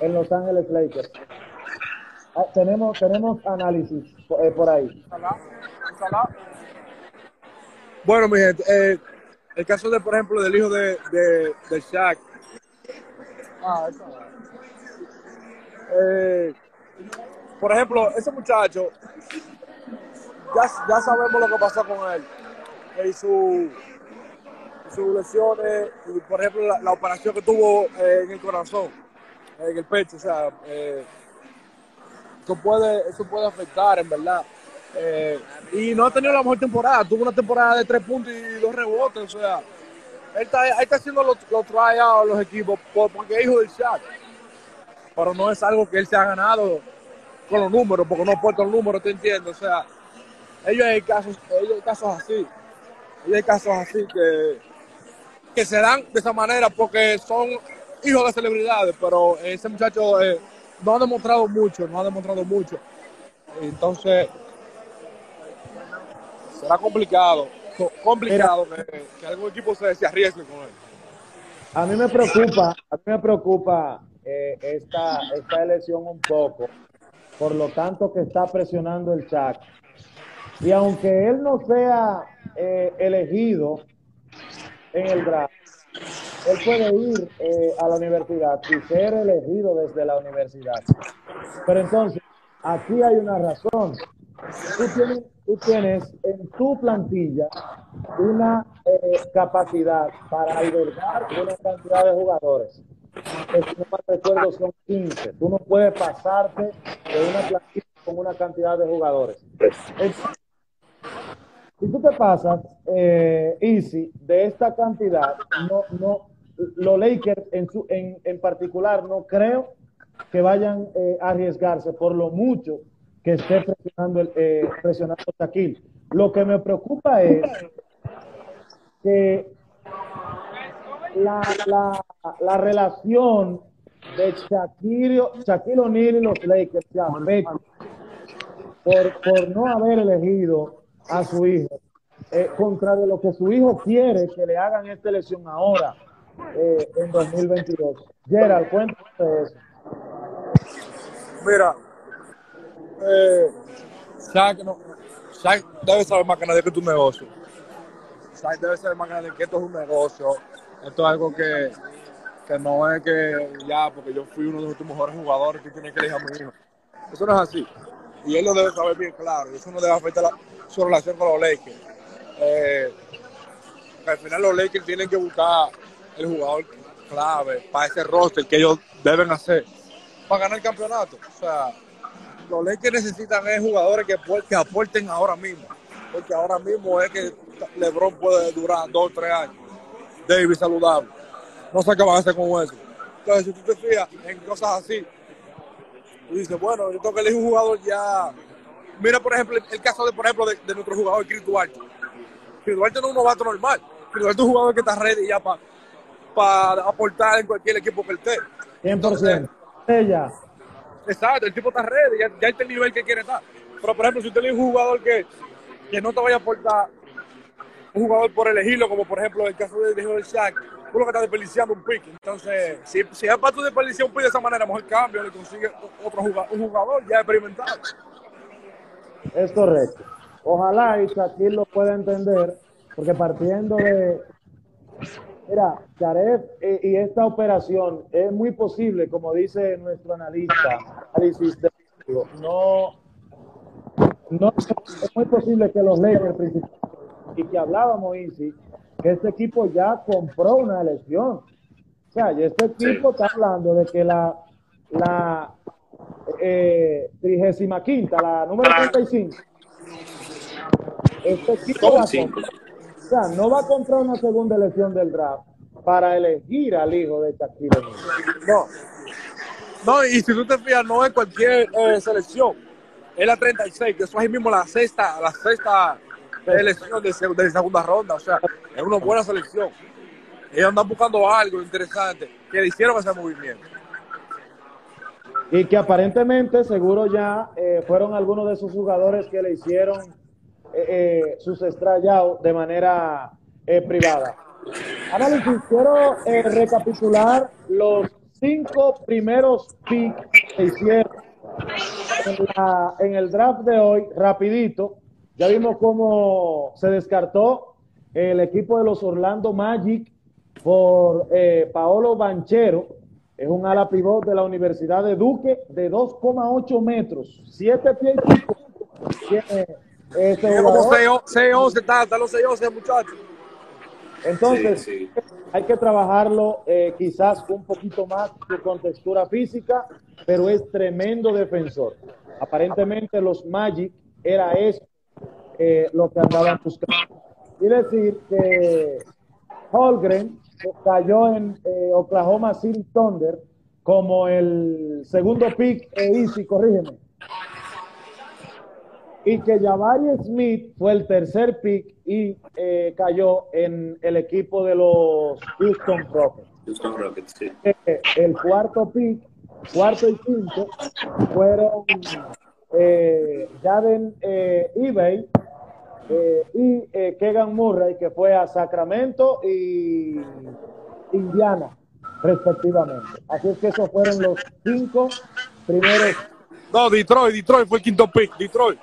en Los Ángeles Lakers. Ah, tenemos, tenemos análisis eh, por ahí. Bueno, mi gente, eh, el caso de, por ejemplo, del hijo de, de, de Shaq. Ah, eh, por ejemplo, ese muchacho, ya, ya sabemos lo que pasó con él. Y su, sus lesiones, y por ejemplo, la, operación que tuvo eh, en el corazón, en el pecho, o sea, eh, eso, puede, eso puede afectar, en verdad. Eh, y no ha tenido la mejor temporada, tuvo una temporada de tres puntos y dos rebotes, o sea, él está, él está haciendo los, los tryouts los equipos porque es hijo del Shaq. Pero no es algo que él se ha ganado con los números, porque no aporta los números, ¿te entiendes? O sea, hay casos, ellos hay casos así, ellos hay casos así que, que se dan de esa manera porque son hijos de celebridades, pero ese muchacho eh, no ha demostrado mucho, no ha demostrado mucho. Entonces, será complicado, complicado que, algún equipo se, se, arriesgue con él. A mí me preocupa, a mí me preocupa eh, esta, esta elección un poco, por lo tanto que está presionando el chat. Y aunque él no sea eh, elegido en el draft, él puede ir eh, a la universidad y ser elegido desde la universidad. Pero entonces, aquí hay una razón. Tú tienes, tú tienes en tu plantilla una eh, capacidad para albergar una cantidad de jugadores. Si no me recuerdo, son 15. Tú no puedes pasarte de una plantilla con una cantidad de jugadores. Si tú te pasas, eh, Easy, de esta cantidad, no, no, los Lakers en, su, en, en particular no creo que vayan eh, a arriesgarse por lo mucho que esté presionando, el, eh, presionando Shaquille. Lo que me preocupa es que la, la, la relación de Shaquille, Shaquille O'Neal y los Lakers se por, por no haber elegido a su hijo. Eh, contrario a lo que su hijo quiere que le hagan esta elección ahora, eh, en 2022. Gerald, cuéntame eso. Mira, eh, debe saber más que nadie que es tu negocio. Shaq debe saber más que nadie que esto es un negocio. Esto es algo que, que no es que ya, porque yo fui uno de tus mejores jugadores que tiene que elegir a mi hijo. Eso no es así. Y él lo debe saber bien claro. Eso no debe afectar su relación con los Lakers. Eh, al final los Lakers tienen que buscar el jugador clave para ese roster que ellos deben hacer para ganar el campeonato. O sea, los Lakers necesitan es jugadores que, que aporten ahora mismo, porque ahora mismo es que LeBron puede durar dos o tres años. David saludable. No sé qué van a hacer con eso. Entonces, si tú te fijas en cosas así, tú dices, bueno, yo tengo que elegir un jugador ya. Mira, por ejemplo, el caso de, por ejemplo, de, nuestro jugador Chris Duarte. Chris Duarte no es un novato normal. Chris Duarte es un jugador que está ready ya para para aportar en cualquier equipo que él esté. 100%. Ella. Exacto, el tipo está ready, ya, ya está el nivel que quiere estar. Pero, por ejemplo, si usted elige un jugador que, que no te vaya a aportar un jugador por elegirlo, como por ejemplo el caso de del Shaq, tú lo que estás desperdiciando un pick. Entonces, si, si es para tú desperdiciar un pick de esa manera, mejor cambio, le consigue otro jugador, un jugador ya experimentado. Es correcto. Ojalá y Shaquille lo pueda entender, porque partiendo de. Mira, Charef eh, y esta operación es muy posible, como dice nuestro analista, análisis no, no es muy posible que los Lakers y que hablábamos, Easy, que este equipo ya compró una elección. O sea, este equipo está hablando de que la, la eh, 35, la número 35, este equipo va a o sea, no va a comprar una segunda elección del draft para elegir al hijo de Shaquille No. No, y si tú te fijas, no es cualquier eh, selección. Es la 36, que eso es ahí mismo la sexta, la sexta elección de, segunda ronda. O sea, es una buena selección. Ellos andan buscando algo interesante que le hicieron ese movimiento. Y que aparentemente, seguro ya eh, fueron algunos de sus jugadores que le hicieron eh, eh, sus estrellados de manera privada. Análisis, quiero recapitular los cinco primeros picks que hicieron en, el draft de hoy, rapidito. Ya vimos cómo se descartó el equipo de los Orlando Magic por Paolo Banchero, es un ala pivot de la Universidad de Duque de 2,8 metros, 7 pies y pico. Tiene este jugador. 6 está, los 6 muchachos. Entonces, hay que trabajarlo eh, quizás un poquito más con textura física, pero es tremendo defensor. Aparentemente los Magic era eso eh, lo que andaban buscando. Y decir que Holgren cayó en eh, Oklahoma City Thunder como el segundo pick e Easy, corrígeme. Y que Jabari Smith fue el tercer pick y eh, cayó en el equipo de los Houston Rockets. Houston Rockets, sí. Eh, el cuarto pick, cuarto y quinto, fueron eh, Jaden eBay eh, y eh, Kegan Murray, que fue a Sacramento y Indiana, respectivamente. Así es que esos fueron los cinco primeros. No, Detroit, Detroit fue el quinto pick, Detroit.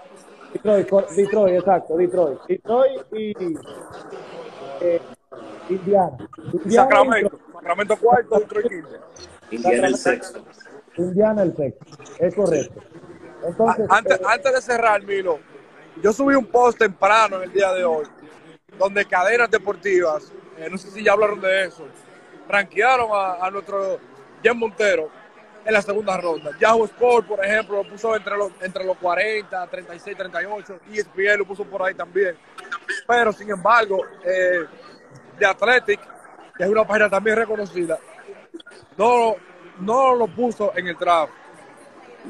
Detroit, Detroit, exacto, Detroit. Detroit y eh, Indiana. Sacramento, Sacramento cuarto, Detroit quinto. Indiana el sexto. Indiana el sexto, es correcto. Entonces, antes, antes de cerrar, Milo, yo subí un post temprano en el día de hoy, donde cadenas deportivas, eh, no sé si ya hablaron de eso, ranquearon a, nuestro Jen Montero en la segunda ronda. Yahoo Sport, por ejemplo, lo puso entre los, entre los 40, 36, 38, y ESPN lo puso por ahí también. Pero, sin embargo, eh, The Athletic, que es una página también reconocida, no, no lo puso en el draft.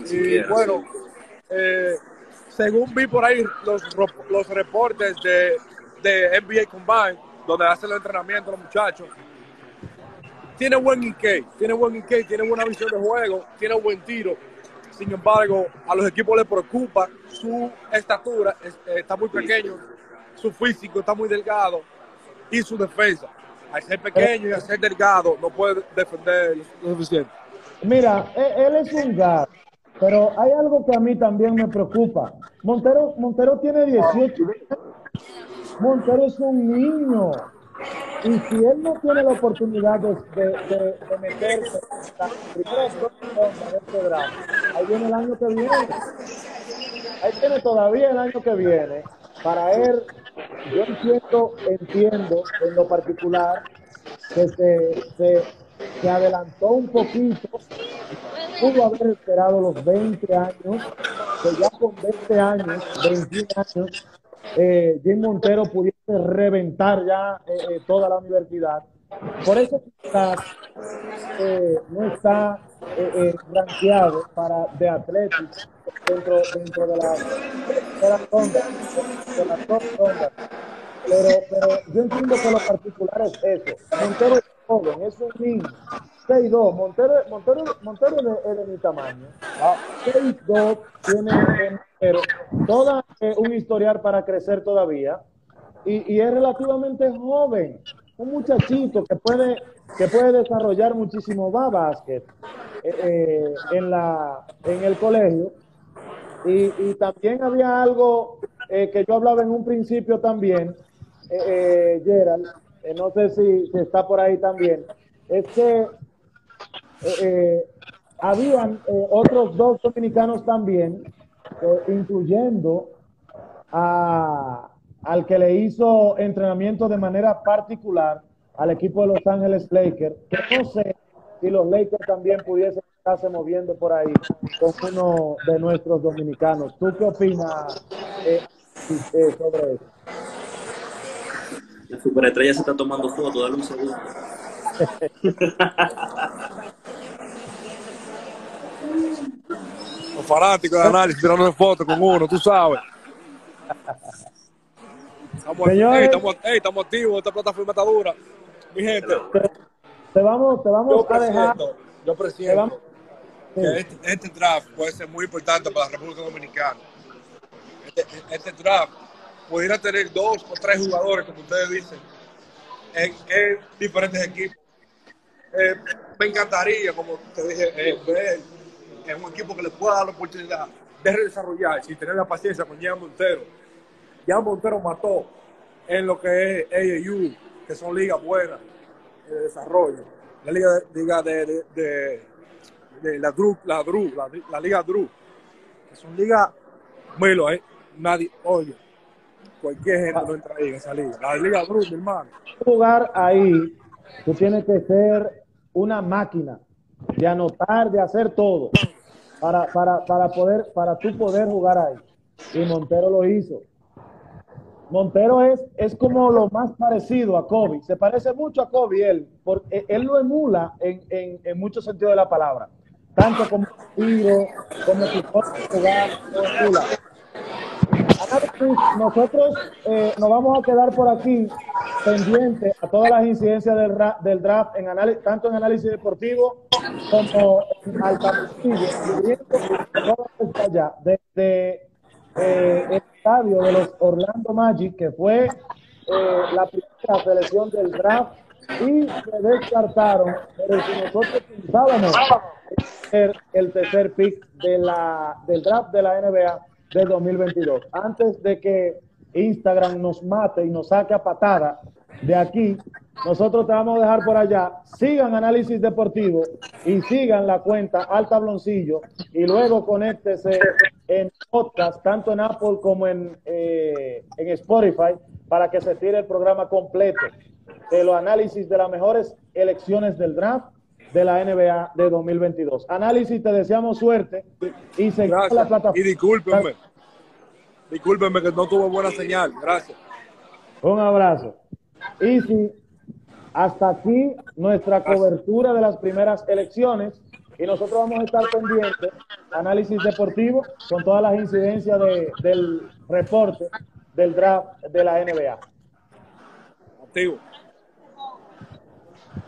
Y bueno, eh, según vi por ahí los, los reportes de, de NBA Combine, donde hacen el entrenamiento los muchachos, tiene buen IK, tiene buen IK, tiene buena visión de juego, tiene buen tiro. Sin embargo, a los equipos les preocupa su estatura, eh, está muy pequeño, su físico está muy delgado y su defensa. Al ser pequeño y al ser delgado, no puede defender lo suficiente. Mira, e-, él es un gato pero hay algo que a mí también me preocupa. Montero, Montero tiene 18 Montero es un niño. Y si él no tiene la oportunidad de, de, meterse en primera de este drama, ahí viene el año que viene. Ahí tiene todavía el año que viene para él. Yo entiendo, entiendo en lo particular que se, se, se adelantó un poquito pudo haber esperado los 20 años, que ya con 20 años, 21 años, eh, Jim Montero pudiese reventar ya eh, eh, toda la universidad. Por eso quizás eh, no está eh, rankeado para de Atlético dentro, dentro de la, de la ronda, de la ronda. Pero, pero yo entiendo que lo particular es eso. Montero es joven, es un niño 6'2. Montero, Montero, Montero es de, mi tamaño. 6'2 tiene Montero. Toda eh, un historial para crecer todavía. Y, y, es relativamente joven. Un muchachito que puede, que puede desarrollar muchísimo más básquet eh, eh, en, la, en el colegio. y, también había algo que yo hablaba en un principio también, Gerald, no sé si, si, está por ahí también, es que habían otros dos dominicanos también, incluyendo a, al que le hizo entrenamiento de manera particular al equipo de Los Ángeles Lakers, que no sé si los Lakers también pudiesen estarse moviendo por ahí con uno de nuestros dominicanos. ¿Tú qué opinas eh, eh, sobre eso? La superestrella se está tomando foto, dale un segundo. Los fanáticos de análisis tirando fotos con uno, tú sabes. Estamos, estamos, activos, esta plataforma está dura. Mi gente. Te, vamos, te vamos a dejar. Yo presiento que este, este, draft puede ser muy importante para la República Dominicana. Este, este, draft pudiera tener dos o tres jugadores, como ustedes dicen, en, diferentes equipos. Eh, me encantaría, como te dije, eh, ver en un equipo que le pueda dar la oportunidad de desarrollar, sin tener la paciencia con Jean Montero. Jean Montero mató en lo que es AAU, que son ligas buenas de desarrollo. La liga de, liga de, de, la Drew, la Drew, la, liga Drew, que son ligas, lo ¿eh? Nadie, oye, cualquier gente no entra ahí en esa liga. La liga Drew, mi hermano. Jugar ahí, tú tienes que ser una máquina de anotar, de hacer todo para, para, para poder, para tú poder jugar ahí. Y Montero lo hizo. Montero es, es como lo más parecido a Kobe. Se parece mucho a Kobe él, porque él lo emula en, en, en muchos sentidos de la palabra. Tanto como tiro, como su Nosotros eh, nos vamos a quedar por aquí pendientes a todas las incidencias del, del draft, en tanto en análisis deportivo como en allá, desde eh, el estadio de los Orlando Magic, que fue eh, la primera selección del draft, y se descartaron, pero si nosotros pensábamos ser el tercer pick de la, del draft de la NBA de 2022. Antes de que Instagram nos mate y nos saque a patada de aquí, nosotros te vamos a dejar por allá. Sigan Análisis Deportivo y sigan la cuenta Al Tabloncillo y luego conéctese en podcast, tanto en Apple como en, eh, en Spotify, para que se tire el programa completo de los análisis de las mejores elecciones del draft de la NBA de 2022. Análisis, te deseamos suerte y seguimos la plataforma. Y discúlpenme, discúlpenme que no tuvo buena señal. Gracias. Un abrazo. Y si hasta aquí nuestra cobertura de las primeras elecciones y nosotros vamos a estar pendientes, análisis deportivo con todas las incidencias de, del reporte del draft de la NBA. Activo.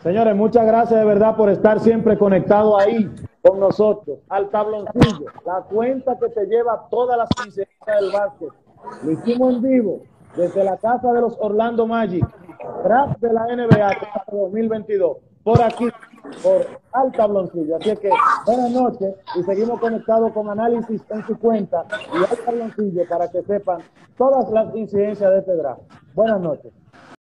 Señores, muchas gracias de verdad por estar siempre conectado ahí con nosotros, al tabloncillo, la cuenta que te lleva todas las incidencias del básquet. Lo hicimos en vivo desde la casa de los Orlando Magic, draft de la NBA 2022, por aquí, por al tabloncillo. Así que buenas noches y seguimos conectados con análisis en su cuenta y al tabloncillo para que sepan todas las incidencias de este draft. Buenas noches.